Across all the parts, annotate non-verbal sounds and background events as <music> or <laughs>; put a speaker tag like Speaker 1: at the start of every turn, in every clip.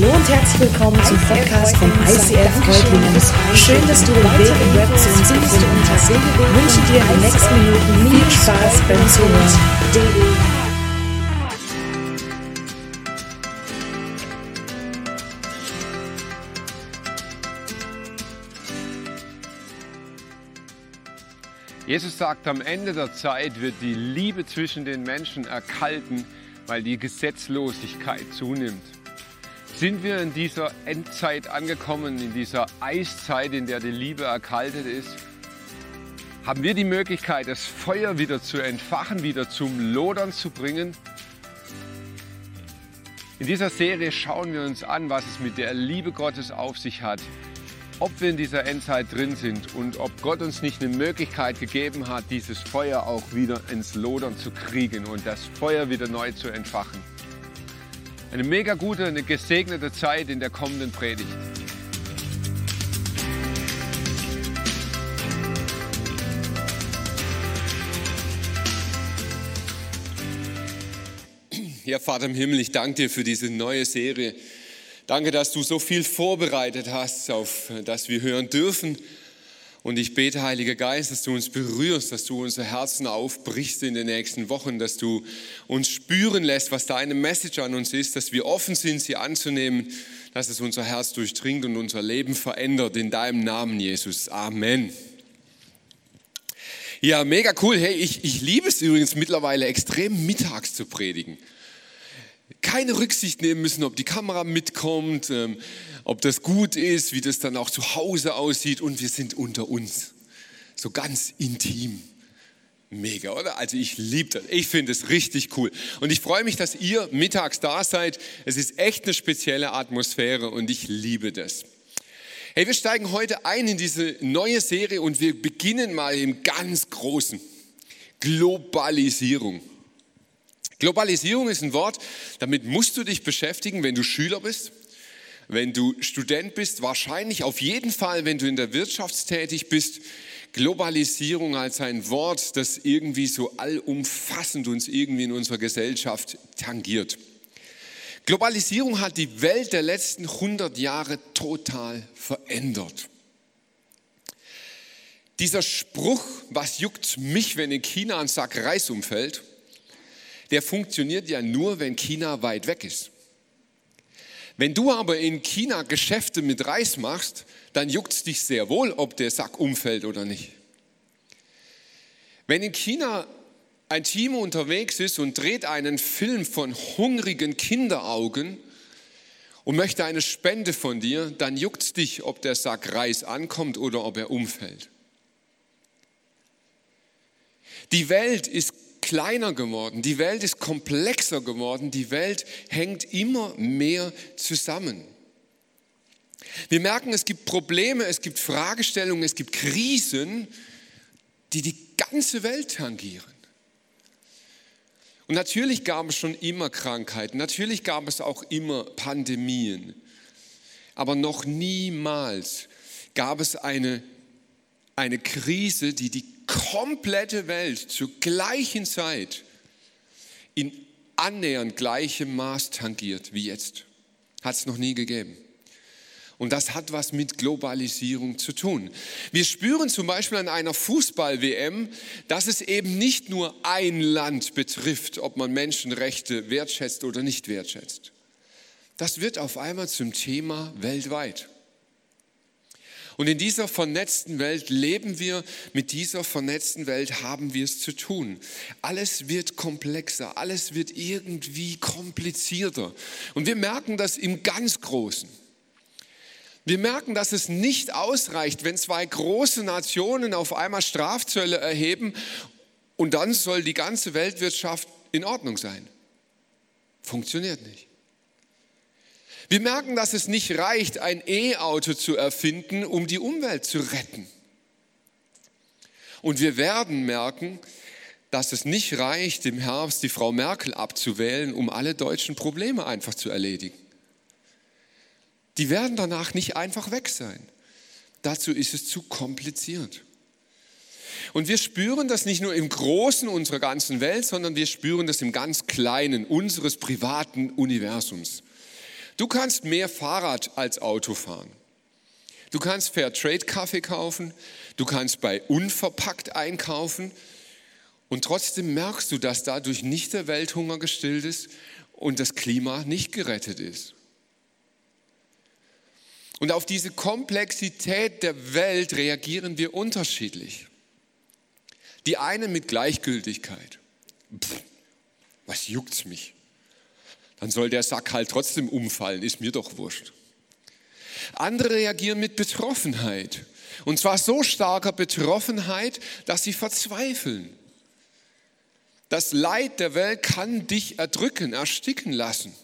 Speaker 1: Hallo und herzlich willkommen zum Podcast von ICF Freudlingen. Schön, dass du den Weg im Web zu uns gefunden hast. Wünsche dir in den nächsten Minuten viel Spaß beim Zuhören.
Speaker 2: Jesus sagt, am Ende der Zeit wird die Liebe zwischen den Menschen erkalten, weil die Gesetzlosigkeit zunimmt. Sind wir in dieser Endzeit angekommen, in dieser Eiszeit, in der die Liebe erkaltet ist? Haben wir die Möglichkeit, das Feuer wieder zu entfachen, wieder zum Lodern zu bringen? In dieser Serie schauen wir uns an, was es mit der Liebe Gottes auf sich hat, ob wir in dieser Endzeit drin sind und ob Gott uns nicht eine Möglichkeit gegeben hat, dieses Feuer auch wieder ins Lodern zu kriegen und das Feuer wieder neu zu entfachen. Eine mega gute, eine gesegnete Zeit in der kommenden Predigt. Ja, Vater im Himmel, ich danke dir für diese neue Serie Danke, dass du so viel vorbereitet hast, auf das wir hören dürfen. Und ich bete, Heiliger Geist, dass du uns berührst, dass du unser Herzen aufbrichst in den nächsten Wochen, dass du uns spüren lässt, was deine Message an uns ist, dass wir offen sind, sie anzunehmen, dass es unser Herz durchdringt und unser Leben verändert. In deinem Namen, Jesus. Amen. Ja, mega cool. Hey, ich, ich liebe es übrigens mittlerweile extrem mittags zu predigen keine Rücksicht nehmen müssen, ob die Kamera mitkommt, ähm, ob das gut ist, wie das dann auch zu Hause aussieht und wir sind unter uns. So ganz intim. Mega, oder? Also ich liebe das. Ich finde es richtig cool. Und ich freue mich, dass ihr mittags da seid. Es ist echt eine spezielle Atmosphäre und ich liebe das. Hey, wir steigen heute ein in diese neue Serie und wir beginnen mal im ganz Großen. Globalisierung. Globalisierung ist ein Wort, damit musst du dich beschäftigen, wenn du Schüler bist, wenn du Student bist, wahrscheinlich auf jeden Fall, wenn du in der Wirtschaft tätig bist. Globalisierung als ein Wort, das irgendwie so allumfassend uns irgendwie in unserer Gesellschaft tangiert. Globalisierung hat die Welt der letzten 100 Jahre total verändert. Dieser Spruch, was juckt mich, wenn in China ein Sack Reis umfällt, der funktioniert ja nur, wenn China weit weg ist. Wenn du aber in China Geschäfte mit Reis machst, dann juckt es dich sehr wohl, ob der Sack umfällt oder nicht. Wenn in China ein Team unterwegs ist und dreht einen Film von hungrigen Kinderaugen und möchte eine Spende von dir, dann juckt es dich, ob der Sack Reis ankommt oder ob er umfällt. Die Welt ist kleiner geworden, die Welt ist komplexer geworden, die Welt hängt immer mehr zusammen. Wir merken, es gibt Probleme, es gibt Fragestellungen, es gibt Krisen, die die ganze Welt tangieren. Und natürlich gab es schon immer Krankheiten, natürlich gab es auch immer Pandemien, aber noch niemals gab es eine, eine Krise, die die komplette Welt zur gleichen Zeit in annähernd gleichem Maß tangiert wie jetzt. Hat es noch nie gegeben. Und das hat was mit Globalisierung zu tun. Wir spüren zum Beispiel an einer Fußball-WM, dass es eben nicht nur ein Land betrifft, ob man Menschenrechte wertschätzt oder nicht wertschätzt. Das wird auf einmal zum Thema weltweit. Und in dieser vernetzten Welt leben wir, mit dieser vernetzten Welt haben wir es zu tun. Alles wird komplexer, alles wird irgendwie komplizierter. Und wir merken das im ganz Großen. Wir merken, dass es nicht ausreicht, wenn zwei große Nationen auf einmal Strafzölle erheben und dann soll die ganze Weltwirtschaft in Ordnung sein. Funktioniert nicht. Wir merken, dass es nicht reicht, ein E-Auto zu erfinden, um die Umwelt zu retten. Und wir werden merken, dass es nicht reicht, im Herbst die Frau Merkel abzuwählen, um alle deutschen Probleme einfach zu erledigen. Die werden danach nicht einfach weg sein. Dazu ist es zu kompliziert. Und wir spüren das nicht nur im Großen unserer ganzen Welt, sondern wir spüren das im ganz Kleinen unseres privaten Universums. Du kannst mehr Fahrrad als Auto fahren. Du kannst Fair Trade Kaffee kaufen, du kannst bei Unverpackt einkaufen und trotzdem merkst du, dass dadurch nicht der Welthunger gestillt ist und das Klima nicht gerettet ist. Und auf diese Komplexität der Welt reagieren wir unterschiedlich. Die einen mit Gleichgültigkeit. Pff, was juckt's mich? Dann soll der Sack halt trotzdem umfallen, ist mir doch wurscht. Andere reagieren mit Betroffenheit. Und zwar so starker Betroffenheit, dass sie verzweifeln. Das Leid der Welt kann dich erdrücken, ersticken lassen.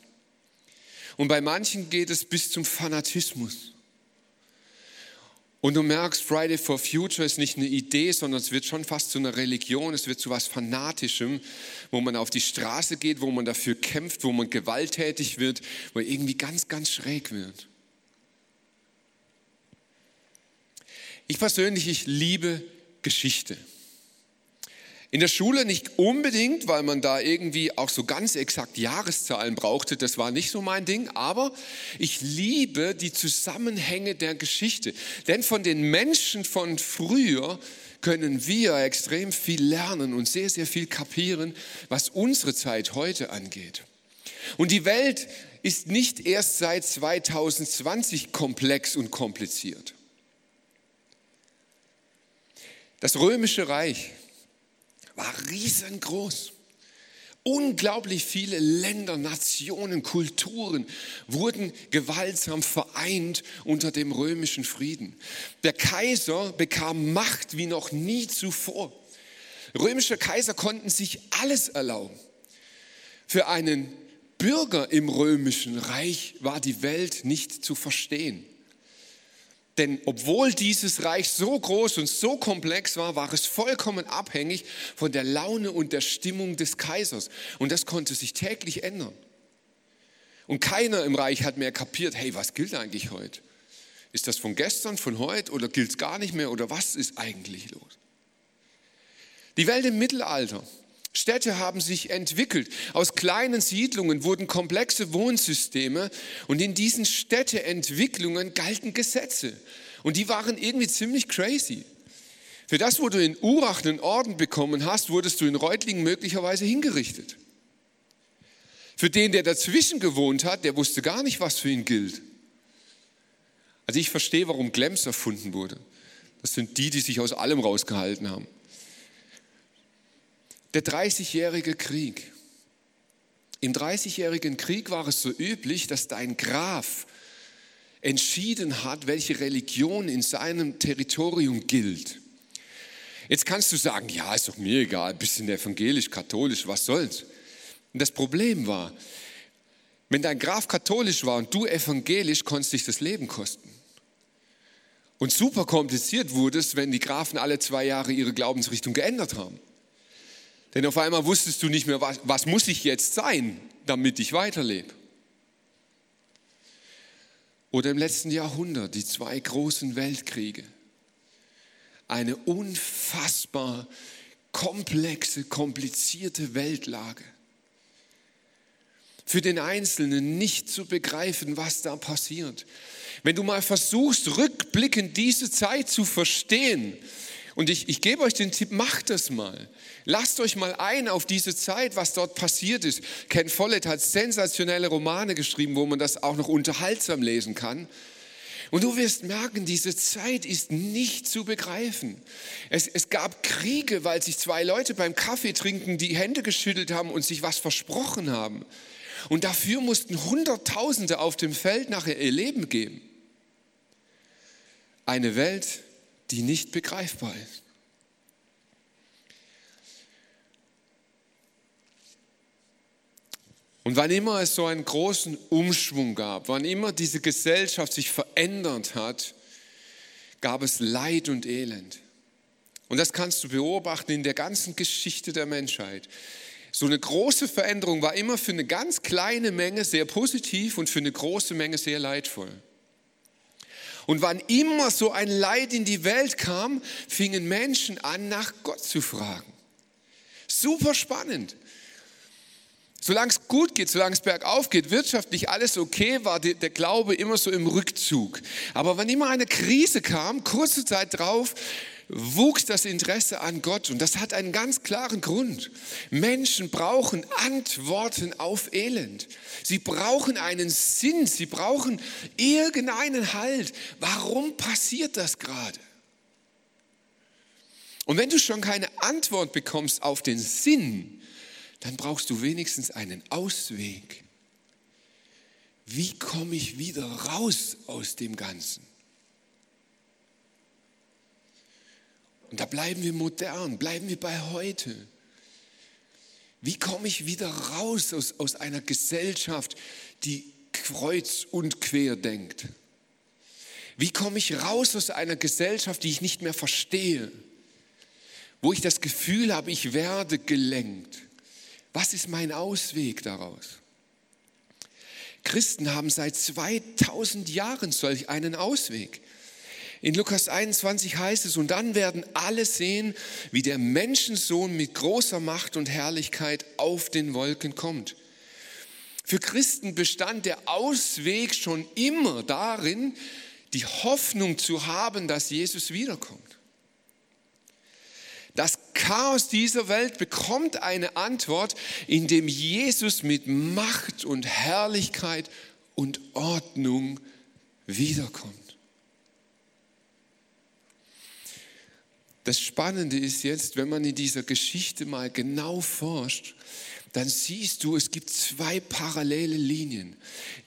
Speaker 2: Und bei manchen geht es bis zum Fanatismus. Und du merkst, Friday for Future ist nicht eine Idee, sondern es wird schon fast zu einer Religion, es wird zu was Fanatischem, wo man auf die Straße geht, wo man dafür kämpft, wo man gewalttätig wird, wo irgendwie ganz, ganz schräg wird. Ich persönlich, ich liebe Geschichte. In der Schule nicht unbedingt, weil man da irgendwie auch so ganz exakt Jahreszahlen brauchte, das war nicht so mein Ding, aber ich liebe die Zusammenhänge der Geschichte. Denn von den Menschen von früher können wir extrem viel lernen und sehr, sehr viel kapieren, was unsere Zeit heute angeht. Und die Welt ist nicht erst seit 2020 komplex und kompliziert. Das römische Reich riesengroß. Unglaublich viele Länder, Nationen, Kulturen wurden gewaltsam vereint unter dem römischen Frieden. Der Kaiser bekam Macht wie noch nie zuvor. Römische Kaiser konnten sich alles erlauben. Für einen Bürger im römischen Reich war die Welt nicht zu verstehen. Denn obwohl dieses Reich so groß und so komplex war, war es vollkommen abhängig von der Laune und der Stimmung des Kaisers. Und das konnte sich täglich ändern. Und keiner im Reich hat mehr kapiert, hey, was gilt eigentlich heute? Ist das von gestern, von heute oder gilt es gar nicht mehr oder was ist eigentlich los? Die Welt im Mittelalter Städte haben sich entwickelt. Aus kleinen Siedlungen wurden komplexe Wohnsysteme und in diesen Städteentwicklungen galten Gesetze. Und die waren irgendwie ziemlich crazy. Für das, wo du in Urach einen Orden bekommen hast, wurdest du in Reutlingen möglicherweise hingerichtet. Für den, der dazwischen gewohnt hat, der wusste gar nicht, was für ihn gilt. Also ich verstehe, warum Glems erfunden wurde. Das sind die, die sich aus allem rausgehalten haben. Der 30-jährige Krieg. Im 30-jährigen Krieg war es so üblich, dass dein Graf entschieden hat, welche Religion in seinem Territorium gilt. Jetzt kannst du sagen, ja, ist doch mir egal, bisschen evangelisch, katholisch, was soll's. Und das Problem war, wenn dein Graf katholisch war und du evangelisch, konntest dich das Leben kosten. Und super kompliziert wurde es, wenn die Grafen alle zwei Jahre ihre Glaubensrichtung geändert haben. Denn auf einmal wusstest du nicht mehr, was, was muss ich jetzt sein, damit ich weiterlebe. Oder im letzten Jahrhundert die zwei großen Weltkriege. Eine unfassbar komplexe, komplizierte Weltlage. Für den Einzelnen nicht zu begreifen, was da passiert. Wenn du mal versuchst, rückblickend diese Zeit zu verstehen, und ich, ich gebe euch den Tipp, macht das mal. Lasst euch mal ein auf diese Zeit, was dort passiert ist. Ken Follett hat sensationelle Romane geschrieben, wo man das auch noch unterhaltsam lesen kann. Und du wirst merken, diese Zeit ist nicht zu begreifen. Es, es gab Kriege, weil sich zwei Leute beim Kaffee trinken die Hände geschüttelt haben und sich was versprochen haben. Und dafür mussten Hunderttausende auf dem Feld nachher ihr Leben geben. Eine Welt, die nicht begreifbar ist. Und wann immer es so einen großen Umschwung gab, wann immer diese Gesellschaft sich verändert hat, gab es Leid und Elend. Und das kannst du beobachten in der ganzen Geschichte der Menschheit. So eine große Veränderung war immer für eine ganz kleine Menge sehr positiv und für eine große Menge sehr leidvoll. Und wann immer so ein Leid in die Welt kam, fingen Menschen an, nach Gott zu fragen. Super spannend. Solange es gut geht, solange es bergauf geht, wirtschaftlich alles okay war, der, Glaube immer so im Rückzug. Aber wenn immer eine Krise kam, kurze Zeit drauf, wuchs das Interesse an Gott. Und das hat einen ganz klaren Grund. Menschen brauchen Antworten auf Elend. Sie brauchen einen Sinn. Sie brauchen irgendeinen Halt. Warum passiert das gerade? Und wenn du schon keine Antwort bekommst auf den Sinn, dann brauchst du wenigstens einen Ausweg. Wie komme ich wieder raus aus dem Ganzen? Und da bleiben wir modern, bleiben wir bei heute. Wie komme ich wieder raus aus, aus einer Gesellschaft, die kreuz und quer denkt? Wie komme ich raus aus einer Gesellschaft, die ich nicht mehr verstehe? Wo ich das Gefühl habe, ich werde gelenkt. Was ist mein Ausweg daraus? Christen haben seit 2000 Jahren solch einen Ausweg. In Lukas 21 heißt es, und dann werden alle sehen, wie der Menschensohn mit großer Macht und Herrlichkeit auf den Wolken kommt. Für Christen bestand der Ausweg schon immer darin, die Hoffnung zu haben, dass Jesus wiederkommt. Das Chaos dieser Welt bekommt eine Antwort, indem Jesus mit Macht und Herrlichkeit und Ordnung wiederkommt. Das Spannende ist jetzt, wenn man in dieser Geschichte mal genau forscht, dann siehst du, es gibt zwei parallele Linien.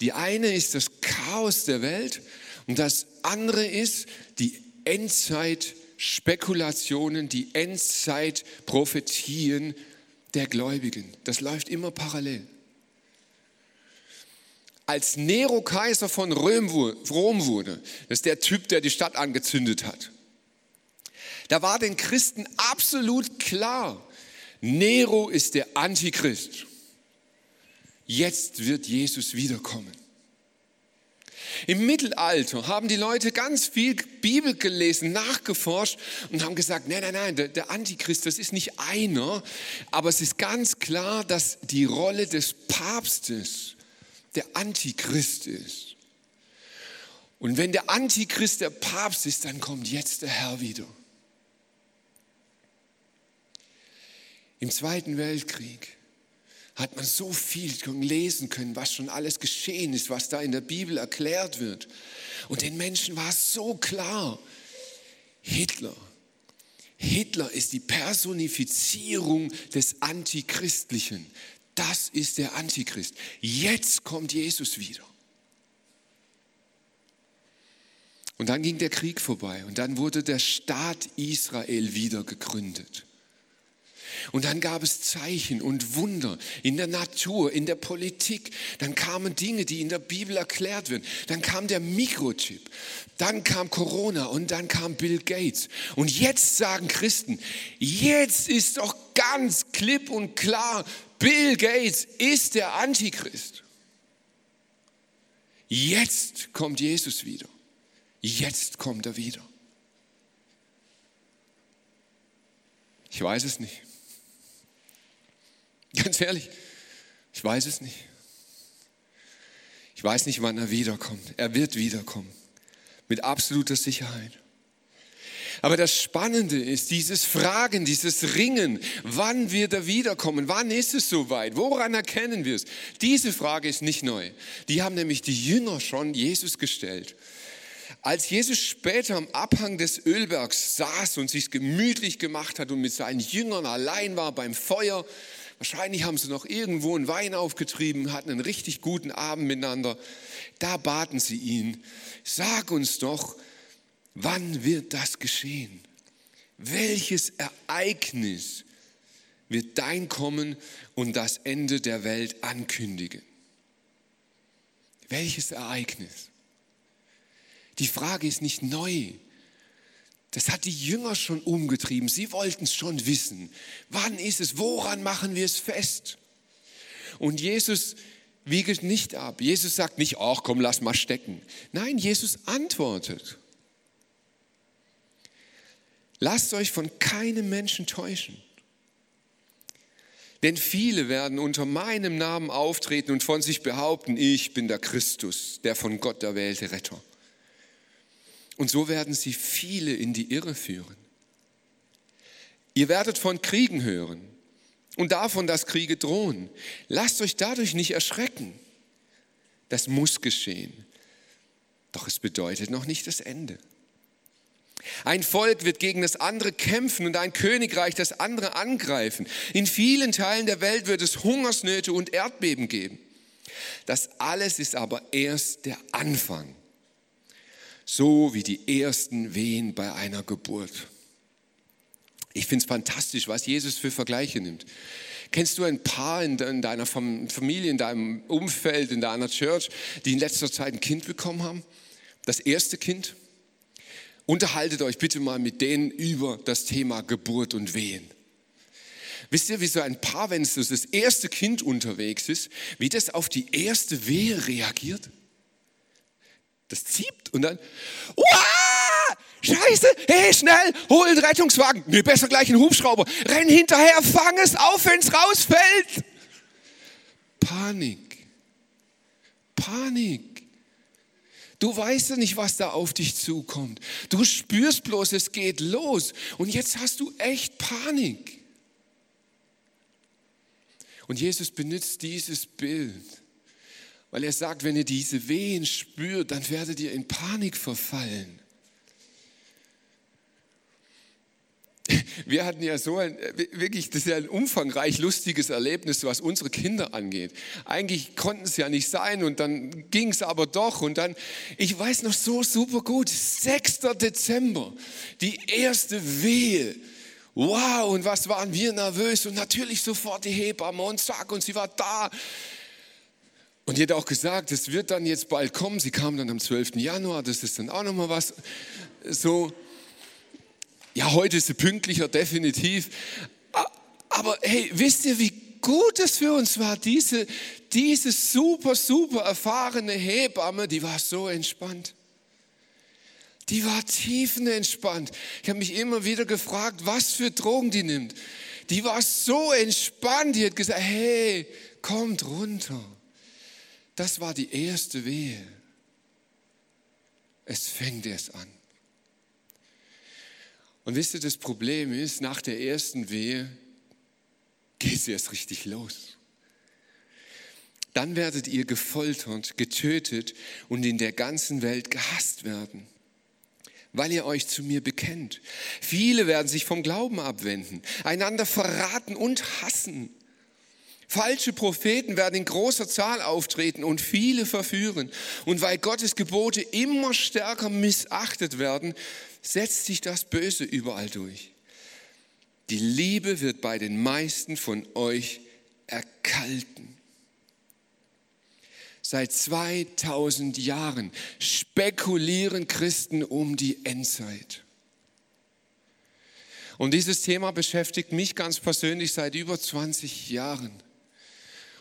Speaker 2: Die eine ist das Chaos der Welt und das andere ist die Endzeit Spekulationen, die Endzeit-Prophetien der Gläubigen. Das läuft immer parallel. Als Nero Kaiser von Rom wurde, das ist der Typ, der die Stadt angezündet hat, da war den Christen absolut klar, Nero ist der Antichrist. Jetzt wird Jesus wiederkommen. Im Mittelalter haben die Leute ganz viel Bibel gelesen, nachgeforscht und haben gesagt, nein, nein, nein, der, Antichrist, das ist nicht einer, aber es ist ganz klar, dass die Rolle des Papstes der Antichrist ist. Und wenn der Antichrist der Papst ist, dann kommt jetzt der Herr wieder. Im Zweiten Weltkrieg hat man so viel lesen können, was schon alles geschehen ist, was da in der Bibel erklärt wird. Und den Menschen war es so klar, Hitler, Hitler ist die Personifizierung des Antichristlichen. Das ist der Antichrist. Jetzt kommt Jesus wieder. Und dann ging der Krieg vorbei und dann wurde der Staat Israel wieder gegründet. Und dann gab es Zeichen und Wunder in der Natur, in der Politik. Dann kamen Dinge, die in der Bibel erklärt werden. Dann kam der Mikrochip. Dann kam Corona und dann kam Bill Gates. Und jetzt sagen Christen, jetzt ist doch ganz klipp und klar, Bill Gates ist der Antichrist. Jetzt kommt Jesus wieder. Jetzt kommt er wieder. Ich weiß es nicht. <laughs> Ganz ehrlich, ich weiß es nicht. Ich weiß nicht, wann er wiederkommt. Er wird wiederkommen. Mit absoluter Sicherheit. Aber das Spannende ist dieses Fragen, dieses Ringen, wann wird er wiederkommen? Wann ist es soweit? Woran erkennen wir es? Diese Frage ist nicht neu. Die haben nämlich die Jünger schon Jesus gestellt. Als Jesus später am Abhang des Ölbergs saß und sich gemütlich gemacht hat und mit seinen Jüngern allein war beim Feuer, Wahrscheinlich haben sie noch irgendwo einen Wein aufgetrieben, hatten einen richtig guten Abend miteinander. Da baten sie ihn, sag uns doch, wann wird das geschehen? Welches Ereignis wird dein Kommen und das Ende der Welt ankündigen? Welches Ereignis? Die Frage ist nicht neu. Das hat die Jünger schon umgetrieben. Sie wollten es schon wissen. Wann ist es? Woran machen wir es fest? Und Jesus wiegelt nicht ab. Jesus sagt nicht, ach komm, lass mal stecken. Nein, Jesus antwortet. Lasst euch von keinem Menschen täuschen. Denn viele werden unter meinem Namen auftreten und von sich behaupten, ich bin der Christus, der von Gott erwählte Retter. Und so werden sie viele in die Irre führen. Ihr werdet von Kriegen hören und davon, dass Kriege drohen. Lasst euch dadurch nicht erschrecken. Das muss geschehen. Doch es bedeutet noch nicht das Ende. Ein Volk wird gegen das andere kämpfen und ein Königreich das andere angreifen. In vielen Teilen der Welt wird es Hungersnöte und Erdbeben geben. Das alles ist aber erst der Anfang, so wie die ersten Wehen bei einer Geburt. Ich finde es fantastisch, was Jesus für Vergleiche nimmt. Kennst du ein Paar in deiner Familie, in deinem Umfeld, in deiner Church, die in letzter Zeit ein Kind bekommen haben? Das erste Kind? Unterhaltet euch bitte mal mit denen über das Thema Geburt und Wehen. Wisst ihr, wie so ein Paar, wenn es das erste Kind unterwegs ist, wie das auf die erste Wehe reagiert? Das zieht und dann, Uah! Scheiße, hey, schnell, hol den Rettungswagen. Nee, besser gleich einen Hubschrauber. Renn hinterher, fang es auf, wenn es rausfällt. Panik. Panik. Du weißt ja nicht, was da auf dich zukommt. Du spürst bloß, es geht los. Und jetzt hast du echt Panik. Und Jesus benutzt dieses Bild, weil er sagt, wenn ihr diese Wehen spürt, dann werdet ihr in Panik verfallen. Wir hatten ja so ein, wirklich, das ist ja ein umfangreich lustiges Erlebnis, was unsere Kinder angeht. Eigentlich konnten es ja nicht sein und dann ging es aber doch und dann, ich weiß noch so super gut, 6. Dezember, die erste Wehe. Wow, und was waren wir nervös und natürlich sofort die Hebamme und zack und sie war da. Und die hat auch gesagt, es wird dann jetzt bald kommen. Sie kam dann am 12. Januar, das ist dann auch nochmal was so. Ja, heute ist sie pünktlicher, definitiv. Aber hey, wisst ihr, wie gut es für uns war? Diese, diese super, super erfahrene Hebamme, die war so entspannt. Die war tiefenentspannt. Ich habe mich immer wieder gefragt, was für Drogen die nimmt. Die war so entspannt, die hat gesagt, hey, kommt runter. Das war die erste Wehe. Es fängt erst an. Und wisst ihr, das Problem ist, nach der ersten Wehe geht es erst richtig los. Dann werdet ihr gefoltert, getötet und in der ganzen Welt gehasst werden, weil ihr euch zu mir bekennt. Viele werden sich vom Glauben abwenden, einander verraten und hassen. Falsche Propheten werden in großer Zahl auftreten und viele verführen. Und weil Gottes Gebote immer stärker missachtet werden, setzt sich das Böse überall durch. Die Liebe wird bei den meisten von euch erkalten. Seit 2000 Jahren spekulieren Christen um die Endzeit. Und dieses Thema beschäftigt mich ganz persönlich seit über 20 Jahren.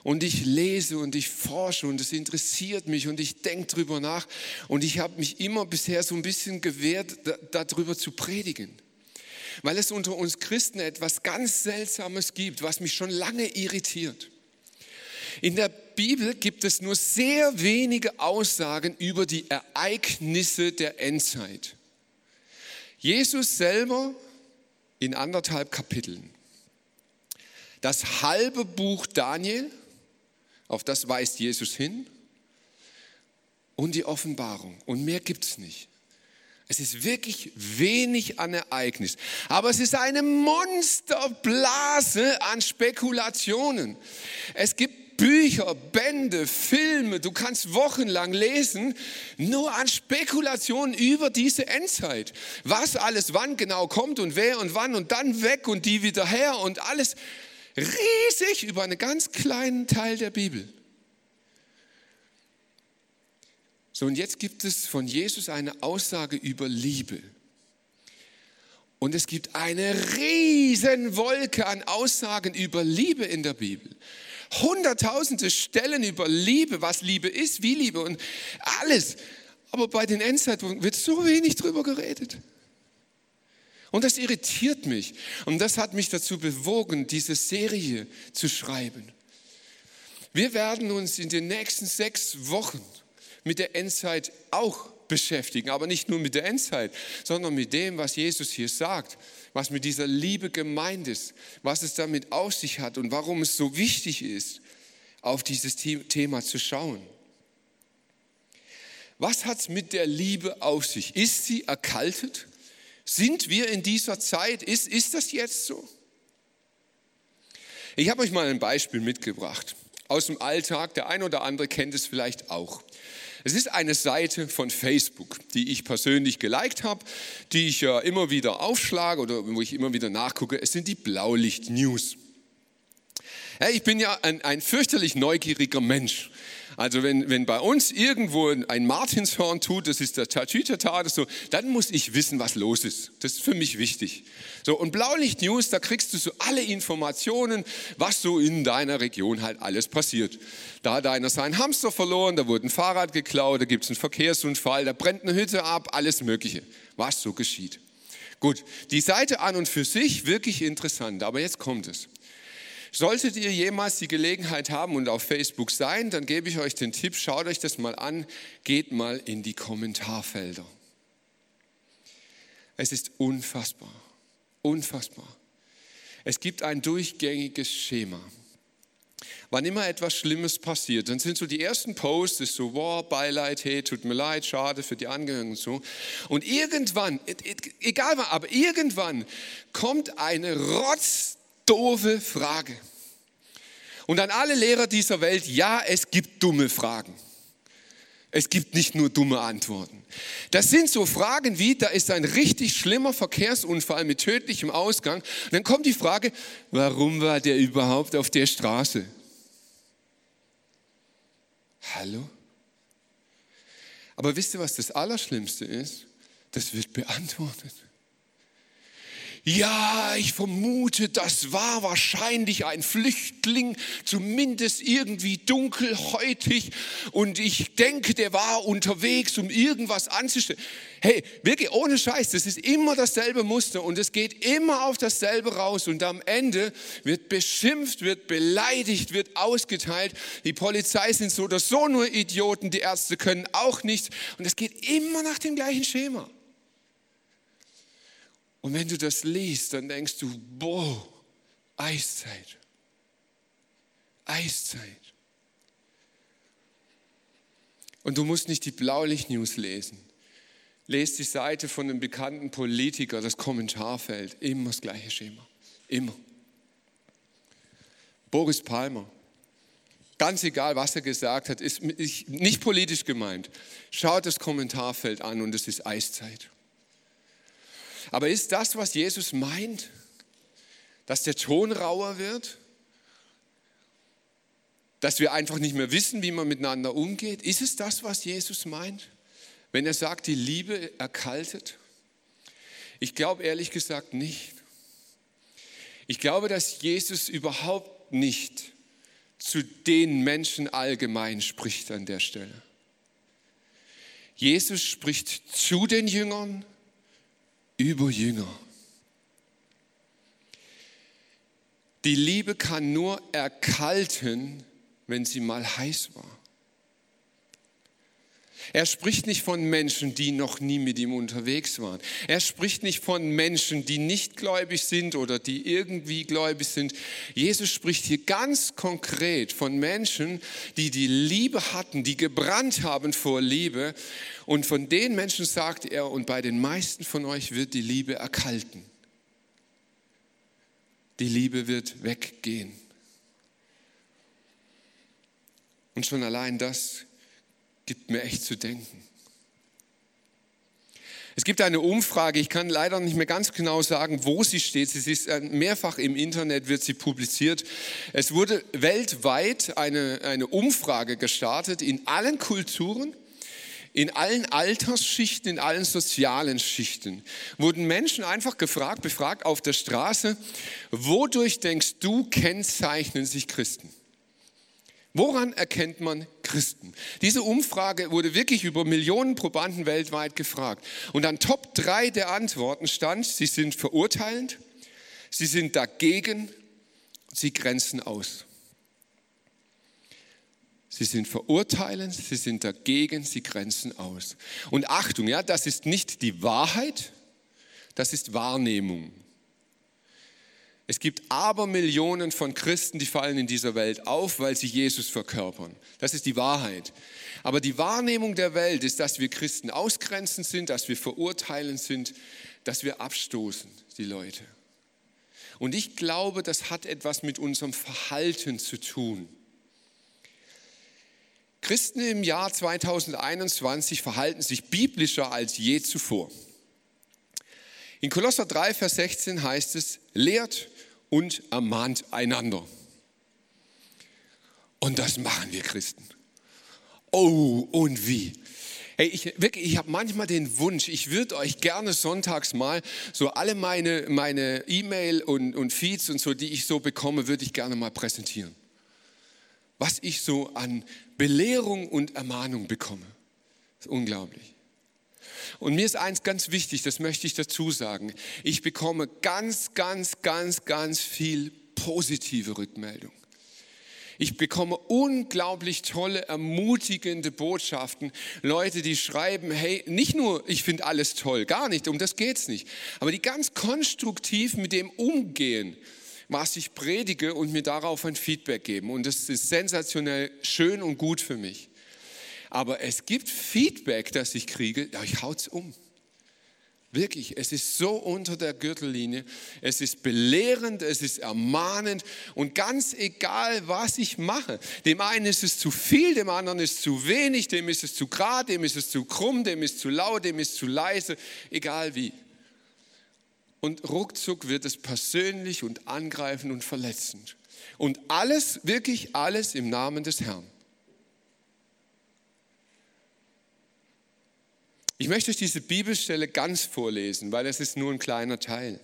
Speaker 2: Und ich lese und ich forsche und es interessiert mich und ich denke drüber nach. Und ich habe mich immer bisher so ein bisschen gewehrt, darüber zu predigen. Weil es unter uns Christen etwas ganz Seltsames gibt, was mich schon lange irritiert. In der Bibel gibt es nur sehr wenige Aussagen über die Ereignisse der Endzeit. Jesus selber in anderthalb Kapiteln. Das halbe Buch Daniel auf das weist Jesus hin. Und die Offenbarung. Und mehr gibt es nicht. Es ist wirklich wenig an Ereignis. Aber es ist eine Monsterblase an Spekulationen. Es gibt Bücher, Bände, Filme, du kannst wochenlang lesen, nur an Spekulationen über diese Endzeit. Was alles wann genau kommt und wer und wann und dann weg und die wieder her und alles riesig über einen ganz kleinen Teil der Bibel. So, und jetzt gibt es von Jesus eine Aussage über Liebe. Und es gibt eine riesen Wolke an Aussagen über Liebe in der Bibel. Hunderttausende Stellen über Liebe, was Liebe ist, wie Liebe und alles. Aber bei den Endzeitpunkten wird so wenig drüber geredet. Und das irritiert mich. Und das hat mich dazu bewogen, diese Serie zu schreiben. Wir werden uns in den nächsten sechs Wochen mit der Endzeit auch beschäftigen, aber nicht nur mit der Endzeit, sondern mit dem, was Jesus hier sagt, was mit dieser Liebe gemeint ist, was es damit auf sich hat und warum es so wichtig ist, auf dieses Thema zu schauen. Was hat es mit der Liebe auf sich? Ist sie erkaltet? Sind wir in dieser Zeit? Ist, ist das jetzt so? Ich habe euch mal ein Beispiel mitgebracht aus dem Alltag. Der ein oder andere kennt es vielleicht auch. Es ist eine Seite von Facebook, die ich persönlich geliked habe, die ich ja immer wieder aufschlage oder wo ich immer wieder nachgucke. Es sind die Blaulicht-News. Ja, ich bin ja ein, ein fürchterlich neugieriger Mensch. Also wenn, wenn bei uns irgendwo ein Martinshorn tut, das ist der Tatütata oder so, dann muss ich wissen, was los ist. Das ist für mich wichtig. So, und Blaulicht News, da kriegst du so alle Informationen, was so in deiner Region halt alles passiert. Da hat einer seinen Hamster verloren, da wurde ein Fahrrad geklaut, da gibt es einen Verkehrsunfall, da brennt eine Hütte ab, alles Mögliche, was so geschieht. Gut, die Seite an und für sich wirklich interessant, aber jetzt kommt es. Solltet ihr jemals die Gelegenheit haben und auf Facebook sein, dann gebe ich euch den Tipp, schaut euch das mal an, geht mal in die Kommentarfelder. Es ist unfassbar, unfassbar. Es gibt ein durchgängiges Schema. Wann immer etwas Schlimmes passiert, dann sind so die ersten Posts, ist so, wow, Beileid, hey, tut mir leid, schade für die Angehörigen und so. Und irgendwann, e, e, egal was, aber irgendwann kommt eine Rotz doofe Frage. Und an alle Lehrer dieser Welt, ja, es gibt dumme Fragen. Es gibt nicht nur dumme Antworten. Das sind so Fragen wie, da ist ein richtig schlimmer Verkehrsunfall mit tödlichem Ausgang. Und dann kommt die Frage, warum war der überhaupt auf der Straße? Hallo? Aber wisst ihr, was das Allerschlimmste ist? Das wird beantwortet. Ja, ich vermute, das war wahrscheinlich ein Flüchtling, zumindest irgendwie dunkelhäutig. Und ich denke, der war unterwegs, um irgendwas anzustellen. Hey, wirklich ohne Scheiß, das ist immer dasselbe Muster und es geht immer auf dasselbe raus. Und am Ende wird beschimpft, wird beleidigt, wird ausgeteilt. Die Polizei sind so oder so nur Idioten, die Ärzte können auch nichts. Und es geht immer nach dem gleichen Schema. Und wenn du das liest, dann denkst du, boah, Eiszeit. Eiszeit. Und du musst nicht die Blaulicht-News lesen. Lest die Seite von einem bekannten Politiker, das Kommentarfeld. Immer das gleiche Schema. Immer. Boris Palmer. Ganz egal, was er gesagt hat, ist nicht politisch gemeint. Schaut das Kommentarfeld an und es ist Eiszeit. Aber ist das, was Jesus meint, dass der Ton rauer wird? Dass wir einfach nicht mehr wissen, wie man miteinander umgeht? Ist es das, was Jesus meint, wenn er sagt, die Liebe erkaltet? Ich glaube ehrlich gesagt nicht. Ich glaube, dass Jesus überhaupt nicht zu den Menschen allgemein spricht an der Stelle. Jesus spricht zu den Jüngern über Jünger. Die Liebe kann nur erkalten, wenn sie mal heiß war. Er spricht nicht von Menschen, die noch nie mit ihm unterwegs waren. Er spricht nicht von Menschen, die nicht gläubig sind oder die irgendwie gläubig sind. Jesus spricht hier ganz konkret von Menschen, die die Liebe hatten, die gebrannt haben vor Liebe. Und von den Menschen sagt er, und bei den meisten von euch wird die Liebe erkalten. Die Liebe wird weggehen. Und schon allein das gibt mir echt zu denken. Es gibt eine Umfrage, ich kann leider nicht mehr ganz genau sagen, wo sie steht. Sie ist äh, mehrfach im Internet, wird sie publiziert. Es wurde weltweit eine, eine Umfrage gestartet in allen Kulturen, in allen Altersschichten, in allen sozialen Schichten. Wurden Menschen einfach gefragt, befragt auf der Straße, wodurch denkst du, kennzeichnen sich Christen? Woran erkennt man Christen? Diese Umfrage wurde wirklich über Millionen Probanden weltweit gefragt. Und an Top 3 der Antworten stand, sie sind verurteilend, sie sind dagegen, sie grenzen aus. Sie sind verurteilend, sie sind dagegen, sie grenzen aus. Und Achtung, ja, das ist nicht die Wahrheit, das ist Wahrnehmung. Es gibt aber Millionen von Christen, die fallen in dieser Welt auf, weil sie Jesus verkörpern. Das ist die Wahrheit. Aber die Wahrnehmung der Welt ist, dass wir Christen ausgrenzen sind, dass wir verurteilen sind, dass wir abstoßen, die Leute. Und ich glaube, das hat etwas mit unserem Verhalten zu tun. Christen im Jahr 2021 verhalten sich biblischer als je zuvor. In Kolosser 3, Vers 16 heißt es, lehrt und ermahnt einander. Und das machen wir Christen. Oh, und wie? Hey, ich, ich habe manchmal den Wunsch, ich würde euch gerne sonntags mal so alle meine meine E-Mail und, und Feeds und so, die ich so bekomme, würde ich gerne mal präsentieren. Was ich so an Belehrung und Ermahnung bekomme. Das ist unglaublich. Und mir ist eins ganz wichtig, das möchte ich dazu sagen. Ich bekomme ganz, ganz, ganz, ganz viel positive Rückmeldung. Ich bekomme unglaublich tolle, ermutigende Botschaften. Leute, die schreiben, hey, nicht nur, ich finde alles toll, gar nicht, um das geht es nicht. Aber die ganz konstruktiv mit dem umgehen, was ich predige und mir darauf ein Feedback geben. Und das ist sensationell schön und gut für mich. Aber es gibt Feedback, das ich kriege, ja, ich haut's um. Wirklich, es ist so unter der Gürtellinie. Es ist belehrend, es ist ermahnend und ganz egal, was ich mache. Dem einen ist es zu viel, dem anderen ist es zu wenig, dem ist es zu gerade, dem ist es zu krumm, dem ist es zu laut, dem ist es zu leise, egal wie. Und ruckzuck wird es persönlich und angreifend und verletzend. Und alles, wirklich alles im Namen des Herrn. Ich möchte euch diese Bibelstelle ganz vorlesen, weil es ist nur ein kleiner Teil.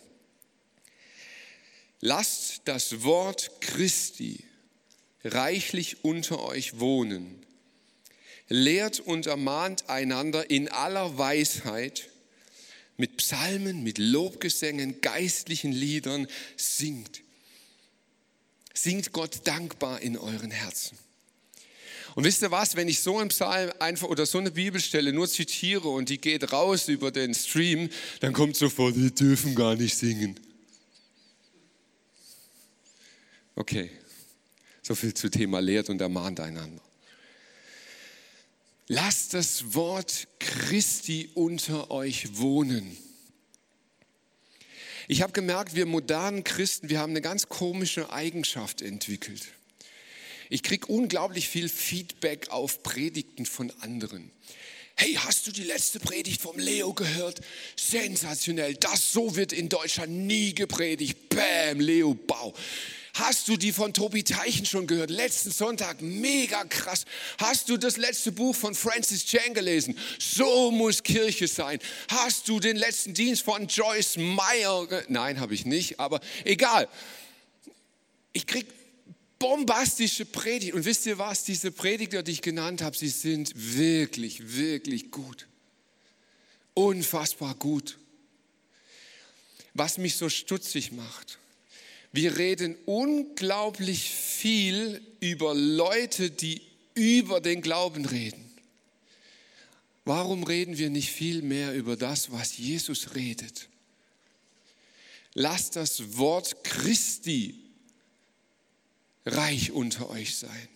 Speaker 2: Lasst das Wort Christi reichlich unter euch wohnen. Lehrt und ermahnt einander in aller Weisheit mit Psalmen, mit Lobgesängen, geistlichen Liedern. Singt. Singt Gott dankbar in euren Herzen. Und wisst ihr was, wenn ich so einen Psalm einfach oder so eine Bibelstelle nur zitiere und die geht raus über den Stream, dann kommt sofort, die dürfen gar nicht singen. Okay, so viel zu Thema lehrt und ermahnt einander. Lasst das Wort Christi unter euch wohnen. Ich habe gemerkt, wir modernen Christen, wir haben eine ganz komische Eigenschaft entwickelt. Ich kriege unglaublich viel Feedback auf Predigten von anderen. Hey, hast du die letzte Predigt vom Leo gehört? Sensationell. Das so wird in Deutschland nie gepredigt. Bäm, Leo, Bau. Hast du die von Tobi Teichen schon gehört? Letzten Sonntag, mega krass. Hast du das letzte Buch von Francis Chan gelesen? So muss Kirche sein. Hast du den letzten Dienst von Joyce Meyer? Nein, habe ich nicht, aber egal. Ich kriege bombastische Predigt. Und wisst ihr was? Diese Prediger, die ich genannt habe, sie sind wirklich, wirklich gut. Unfassbar gut. Was mich so stutzig macht. Wir reden unglaublich viel über Leute, die über den Glauben reden. Warum reden wir nicht viel mehr über das, was Jesus redet? Lasst das Wort Christi reich unter euch sein.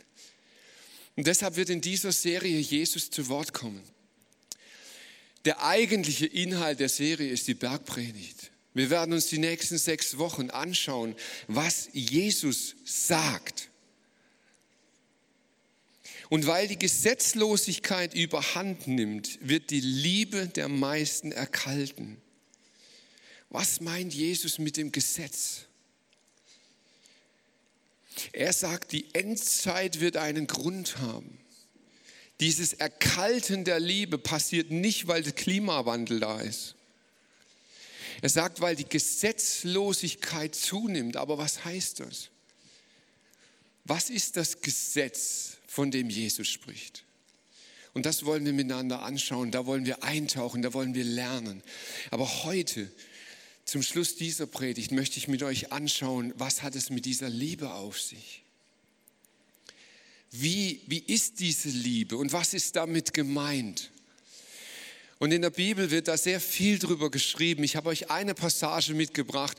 Speaker 2: Und deshalb wird in dieser Serie Jesus zu Wort kommen. Der eigentliche Inhalt der Serie ist die Bergpredigt. Wir werden uns die nächsten sechs Wochen anschauen, was Jesus sagt. Und weil die Gesetzlosigkeit überhand nimmt, wird die Liebe der meisten erkalten. Was meint Jesus mit dem Gesetz? Er sagt, die Endzeit wird einen Grund haben. Dieses Erkalten der Liebe passiert nicht, weil der Klimawandel da ist. Er sagt, weil die Gesetzlosigkeit zunimmt. Aber was heißt das? Was ist das Gesetz, von dem Jesus spricht? Und das wollen wir miteinander anschauen, da wollen wir eintauchen, da wollen wir lernen. Aber heute, zum Schluss dieser Predigt, möchte ich mit euch anschauen, was hat es mit dieser Liebe auf sich? Wie, wie ist diese Liebe und was ist damit gemeint? Und in der Bibel wird da sehr viel drüber geschrieben. Ich habe euch eine Passage mitgebracht.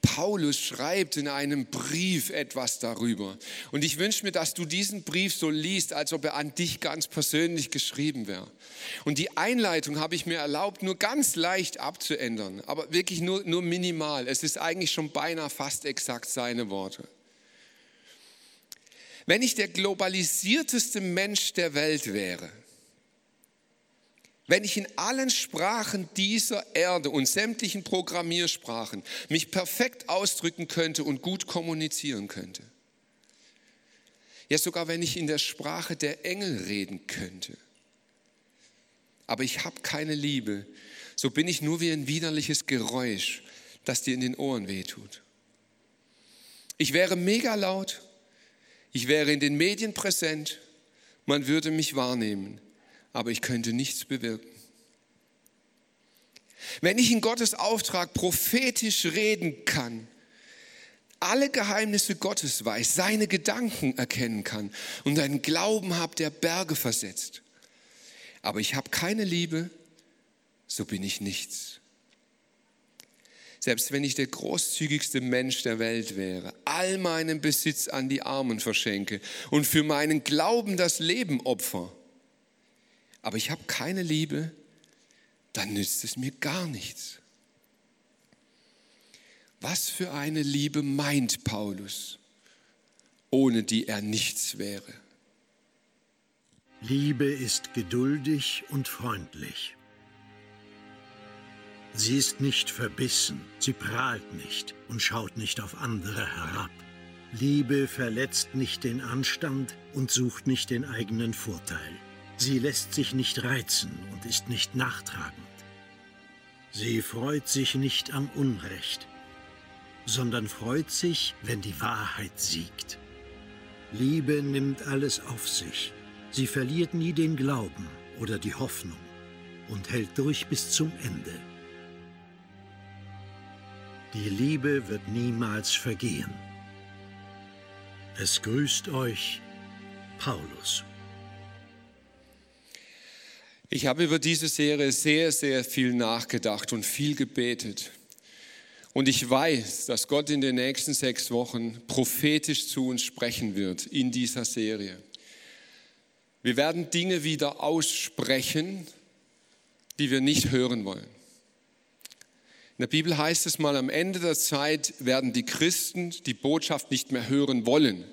Speaker 2: Paulus schreibt in einem Brief etwas darüber. Und ich wünsche mir, dass du diesen Brief so liest, als ob er an dich ganz persönlich geschrieben wäre. Und die Einleitung habe ich mir erlaubt, nur ganz leicht abzuändern, aber wirklich nur, nur minimal. Es ist eigentlich schon beinahe fast exakt seine Worte. Wenn ich der globalisierteste Mensch der Welt wäre, wenn ich in allen Sprachen dieser Erde und sämtlichen Programmiersprachen mich perfekt ausdrücken könnte und gut kommunizieren könnte. Ja, sogar wenn ich in der Sprache der Engel reden könnte. Aber ich habe keine Liebe, so bin ich nur wie ein widerliches Geräusch, das dir in den Ohren wehtut. Ich wäre mega laut, ich wäre in den Medien präsent, man würde mich wahrnehmen aber ich könnte nichts bewirken. Wenn ich in Gottes Auftrag prophetisch reden kann, alle Geheimnisse Gottes weiß, seine Gedanken erkennen kann und einen Glauben habe, der Berge versetzt, aber ich habe keine Liebe, so bin ich nichts. Selbst wenn ich der großzügigste Mensch der Welt wäre, all meinen Besitz an die Armen verschenke und für meinen Glauben das Leben opfer, aber ich habe keine Liebe, dann nützt es mir gar nichts. Was für eine Liebe meint Paulus, ohne die er nichts wäre?
Speaker 3: Liebe ist geduldig und freundlich. Sie ist nicht verbissen, sie prahlt nicht und schaut nicht auf andere herab. Liebe verletzt nicht den Anstand und sucht nicht den eigenen Vorteil. Sie lässt sich nicht reizen und ist nicht nachtragend. Sie freut sich nicht am Unrecht, sondern freut sich, wenn die Wahrheit siegt. Liebe nimmt alles auf sich. Sie verliert nie den Glauben oder die Hoffnung und hält durch bis zum Ende. Die Liebe wird niemals vergehen. Es grüßt euch Paulus.
Speaker 2: Ich habe über diese Serie sehr, sehr viel nachgedacht und viel gebetet. Und ich weiß, dass Gott in den nächsten sechs Wochen prophetisch zu uns sprechen wird in dieser Serie. Wir werden Dinge wieder aussprechen, die wir nicht hören wollen. In der Bibel heißt es mal, am Ende der Zeit werden die Christen die Botschaft nicht mehr hören wollen,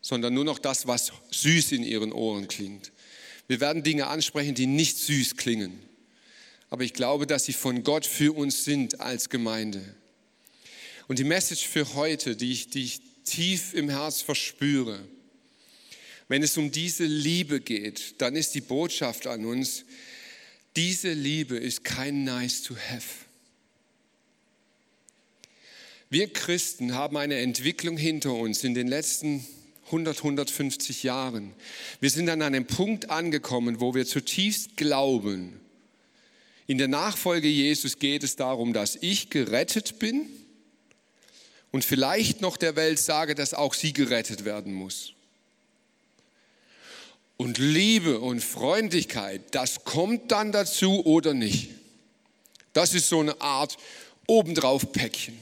Speaker 2: sondern nur noch das, was süß in ihren Ohren klingt. Wir werden Dinge ansprechen, die nicht süß klingen. Aber ich glaube, dass sie von Gott für uns sind als Gemeinde. Und die Message für heute, die ich, die ich tief im Herz verspüre, wenn es um diese Liebe geht, dann ist die Botschaft an uns, diese Liebe ist kein nice to have. Wir Christen haben eine Entwicklung hinter uns in den letzten 100, 150 Jahren. Wir sind an einem Punkt angekommen, wo wir zutiefst glauben, in der Nachfolge Jesus geht es darum, dass ich gerettet bin und vielleicht noch der Welt sage, dass auch sie gerettet werden muss. Und Liebe und Freundlichkeit, das kommt dann dazu oder nicht. Das ist so eine Art obendrauf Päckchen.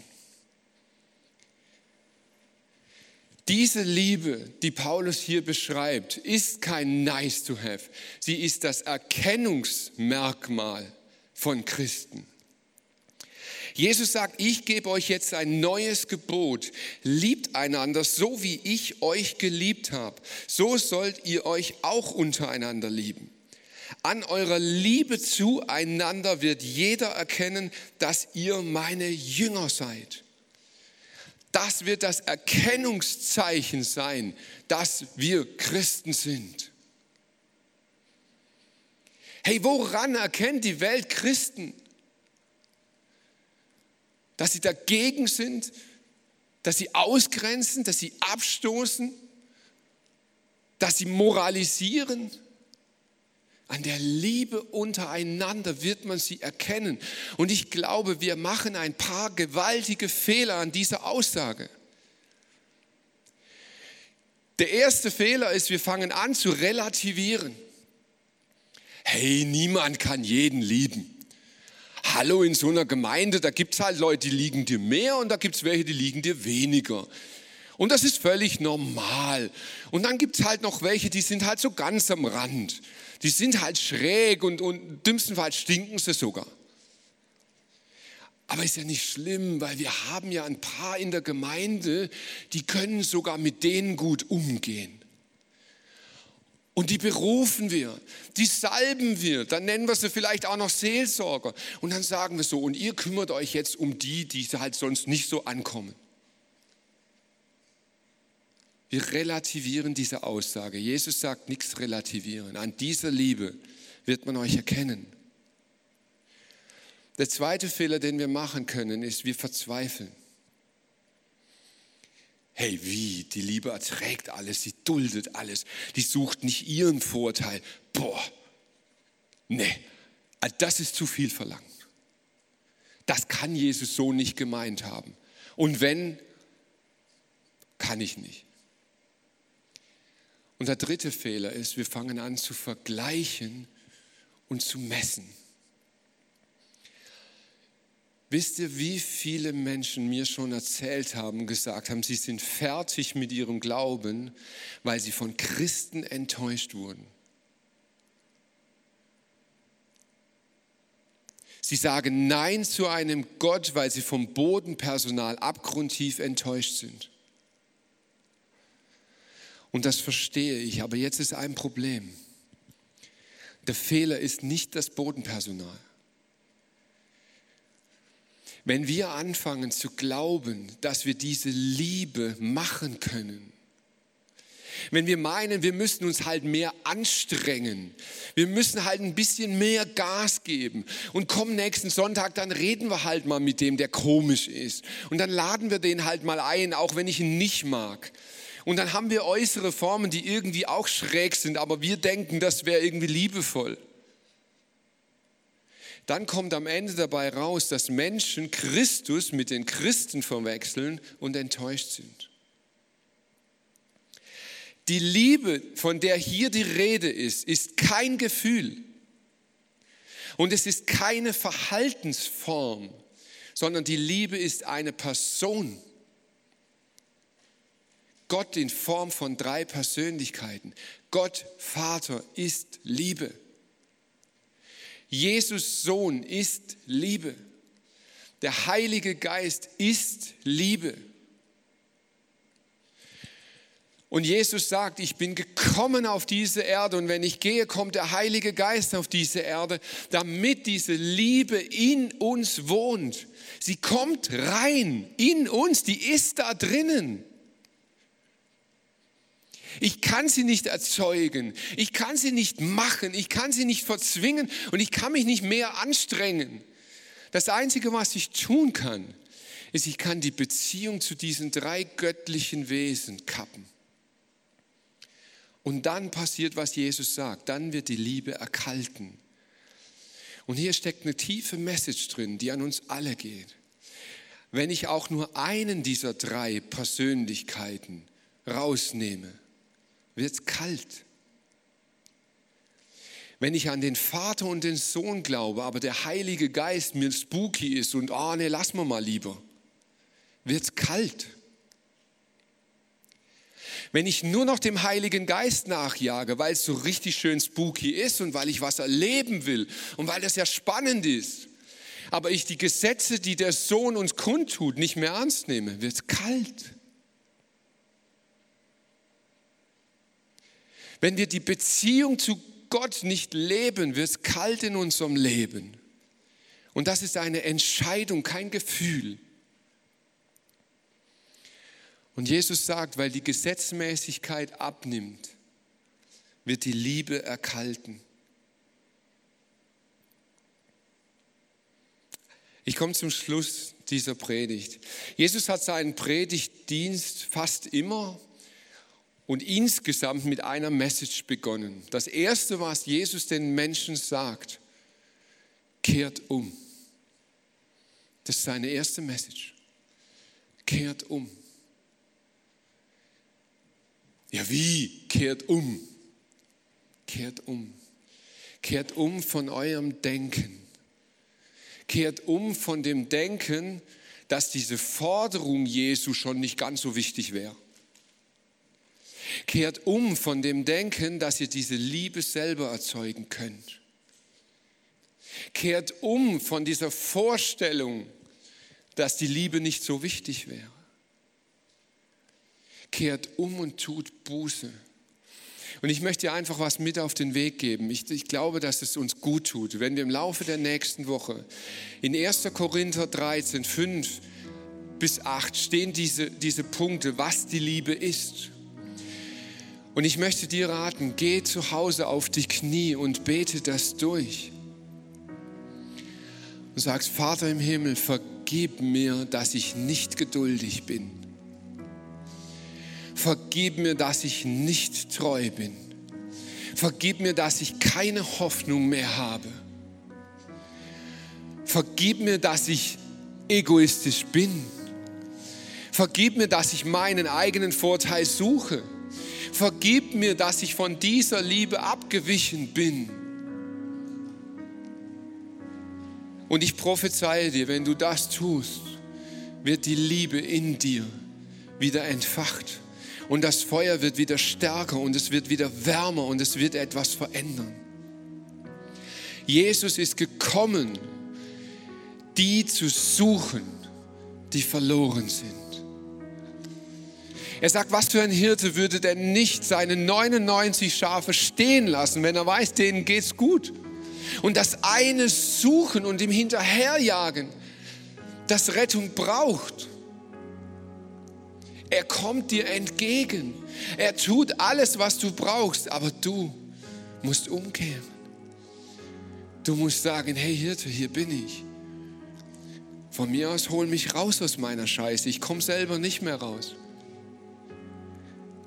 Speaker 2: Diese Liebe, die Paulus hier beschreibt, ist kein nice to have. Sie ist das Erkennungsmerkmal von Christen. Jesus sagt, ich gebe euch jetzt ein neues Gebot. Liebt einander, so wie ich euch geliebt habe. So sollt ihr euch auch untereinander lieben. An eurer Liebe zueinander wird jeder erkennen, dass ihr meine Jünger seid. Das wird das Erkennungszeichen sein, dass wir Christen sind. Hey, woran erkennt die Welt Christen? Dass sie dagegen sind, dass sie ausgrenzen, dass sie abstoßen, dass sie moralisieren. An der Liebe untereinander wird man sie erkennen. Und ich glaube, wir machen ein paar gewaltige Fehler an dieser Aussage. Der erste Fehler ist, wir fangen an zu relativieren. Hey, niemand kann jeden lieben. Hallo, in so einer Gemeinde, da gibt es halt Leute, die liegen dir mehr und da gibt es welche, die liegen dir weniger. Und das ist völlig normal. Und dann gibt es halt noch welche, die sind halt so ganz am Rand. Die sind halt schräg und, und dümmstenfalls stinken sie sogar. Aber ist ja nicht schlimm, weil wir haben ja ein paar in der Gemeinde, die können sogar mit denen gut umgehen. Und die berufen wir, die salben wir, dann nennen wir sie vielleicht auch noch Seelsorger. Und dann sagen wir so, und ihr kümmert euch jetzt um die, die halt sonst nicht so ankommen. Wir relativieren diese Aussage. Jesus sagt nichts relativieren. An dieser Liebe wird man euch erkennen. Der zweite Fehler, den wir machen können, ist, wir verzweifeln. Hey, wie? Die Liebe erträgt alles, sie duldet alles, die sucht nicht ihren Vorteil. Boah, nee, das ist zu viel verlangt. Das kann Jesus so nicht gemeint haben. Und wenn, kann ich nicht. Und der dritte Fehler ist, wir fangen an zu vergleichen und zu messen. Wisst ihr, wie viele Menschen mir schon erzählt haben, gesagt haben, sie sind fertig mit ihrem Glauben, weil sie von Christen enttäuscht wurden? Sie sagen Nein zu einem Gott, weil sie vom Bodenpersonal abgrundtief enttäuscht sind. Und das verstehe ich, aber jetzt ist ein Problem. Der Fehler ist nicht das Bodenpersonal. Wenn wir anfangen zu glauben, dass wir diese Liebe machen können, wenn wir meinen, wir müssen uns halt mehr anstrengen, wir müssen halt ein bisschen mehr Gas geben und kommen nächsten Sonntag, dann reden wir halt mal mit dem, der komisch ist und dann laden wir den halt mal ein, auch wenn ich ihn nicht mag. Und dann haben wir äußere Formen, die irgendwie auch schräg sind, aber wir denken, das wäre irgendwie liebevoll dann kommt am Ende dabei raus, dass Menschen Christus mit den Christen verwechseln und enttäuscht sind. Die Liebe, von der hier die Rede ist, ist kein Gefühl und es ist keine Verhaltensform, sondern die Liebe ist eine Person. Gott in Form von drei Persönlichkeiten. Gott Vater ist Liebe. Jesus Sohn ist Liebe. Der Heilige Geist ist Liebe. Und Jesus sagt, ich bin gekommen auf diese Erde und wenn ich gehe, kommt der Heilige Geist auf diese Erde, damit diese Liebe in uns wohnt. Sie kommt rein in uns, die ist da drinnen. Ich kann sie nicht erzeugen. Ich kann sie nicht machen. Ich kann sie nicht verzwingen und ich kann mich nicht mehr anstrengen. Das Einzige, was ich tun kann, ist, ich kann die Beziehung zu diesen drei göttlichen Wesen kappen. Und dann passiert, was Jesus sagt. Dann wird die Liebe erkalten. Und hier steckt eine tiefe Message drin, die an uns alle geht. Wenn ich auch nur einen dieser drei Persönlichkeiten rausnehme, wird es kalt. Wenn ich an den Vater und den Sohn glaube, aber der Heilige Geist mir spooky ist und, oh, nee, lass mal mal lieber, wird es kalt. Wenn ich nur noch dem Heiligen Geist nachjage, weil es so richtig schön spooky ist und weil ich was erleben will und weil das ja spannend ist, aber ich die Gesetze, die der Sohn uns kundtut, nicht mehr ernst nehme, wird es kalt. Wenn wir die Beziehung zu Gott nicht leben, wird es kalt in unserem Leben. Und das ist eine Entscheidung, kein Gefühl. Und Jesus sagt, weil die Gesetzmäßigkeit abnimmt, wird die Liebe erkalten. Ich komme zum Schluss dieser Predigt. Jesus hat seinen Predigtdienst fast immer und insgesamt mit einer Message begonnen. Das Erste, was Jesus den Menschen sagt, kehrt um. Das ist seine erste Message. Kehrt um. Ja, wie? Kehrt um. Kehrt um. Kehrt um von eurem Denken. Kehrt um von dem Denken, dass diese Forderung Jesu schon nicht ganz so wichtig wäre. Kehrt um von dem Denken, dass ihr diese Liebe selber erzeugen könnt. Kehrt um von dieser Vorstellung, dass die Liebe nicht so wichtig wäre. Kehrt um und tut Buße. Und ich möchte dir einfach was mit auf den Weg geben. Ich, ich, glaube, dass es uns gut tut, wenn wir im Laufe der nächsten Woche in 1. Korinther 13, 5 bis 8 stehen diese, diese Punkte, was die Liebe ist. Und ich möchte dir raten, geh zu Hause auf die Knie und bete das durch. Und sagst, Vater im Himmel, vergib mir, dass ich nicht geduldig bin. Vergib mir, dass ich nicht treu bin. Vergib mir, dass ich keine Hoffnung mehr habe. Vergib mir, dass ich egoistisch bin. Vergib mir, dass ich meinen eigenen Vorteil suche. Vergib mir, dass ich von dieser Liebe abgewichen bin. Und ich prophezeie dir, wenn du das tust, wird die Liebe in dir wieder entfacht. Und das Feuer wird wieder stärker und es wird wieder wärmer und es wird etwas verändern. Jesus ist gekommen, die zu suchen, die verloren sind. Er sagt, was für ein Hirte würde denn nicht seine 99 Schafe stehen lassen, wenn er weiß, denen geht's gut. Und das eine suchen und ihm hinterherjagen, das Rettung braucht. Er kommt dir entgegen. Er tut alles, was du brauchst, aber du musst umkehren. Du musst sagen, hey Hirte, hier bin ich. Von mir aus hol mich raus aus meiner Scheiße. Ich komme selber nicht mehr raus.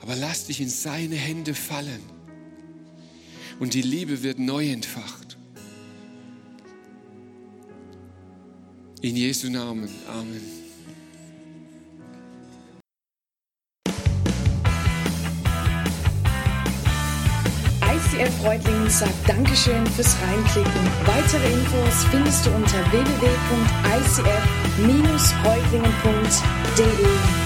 Speaker 2: Aber lass dich in seine Hände fallen. Und die Liebe wird neu entfacht. In Jesu Namen. Amen.
Speaker 1: ICF Reutlingen sagt Dankeschön fürs Reinklicken. Weitere Infos findest du unter www.icf-reutlingen.de.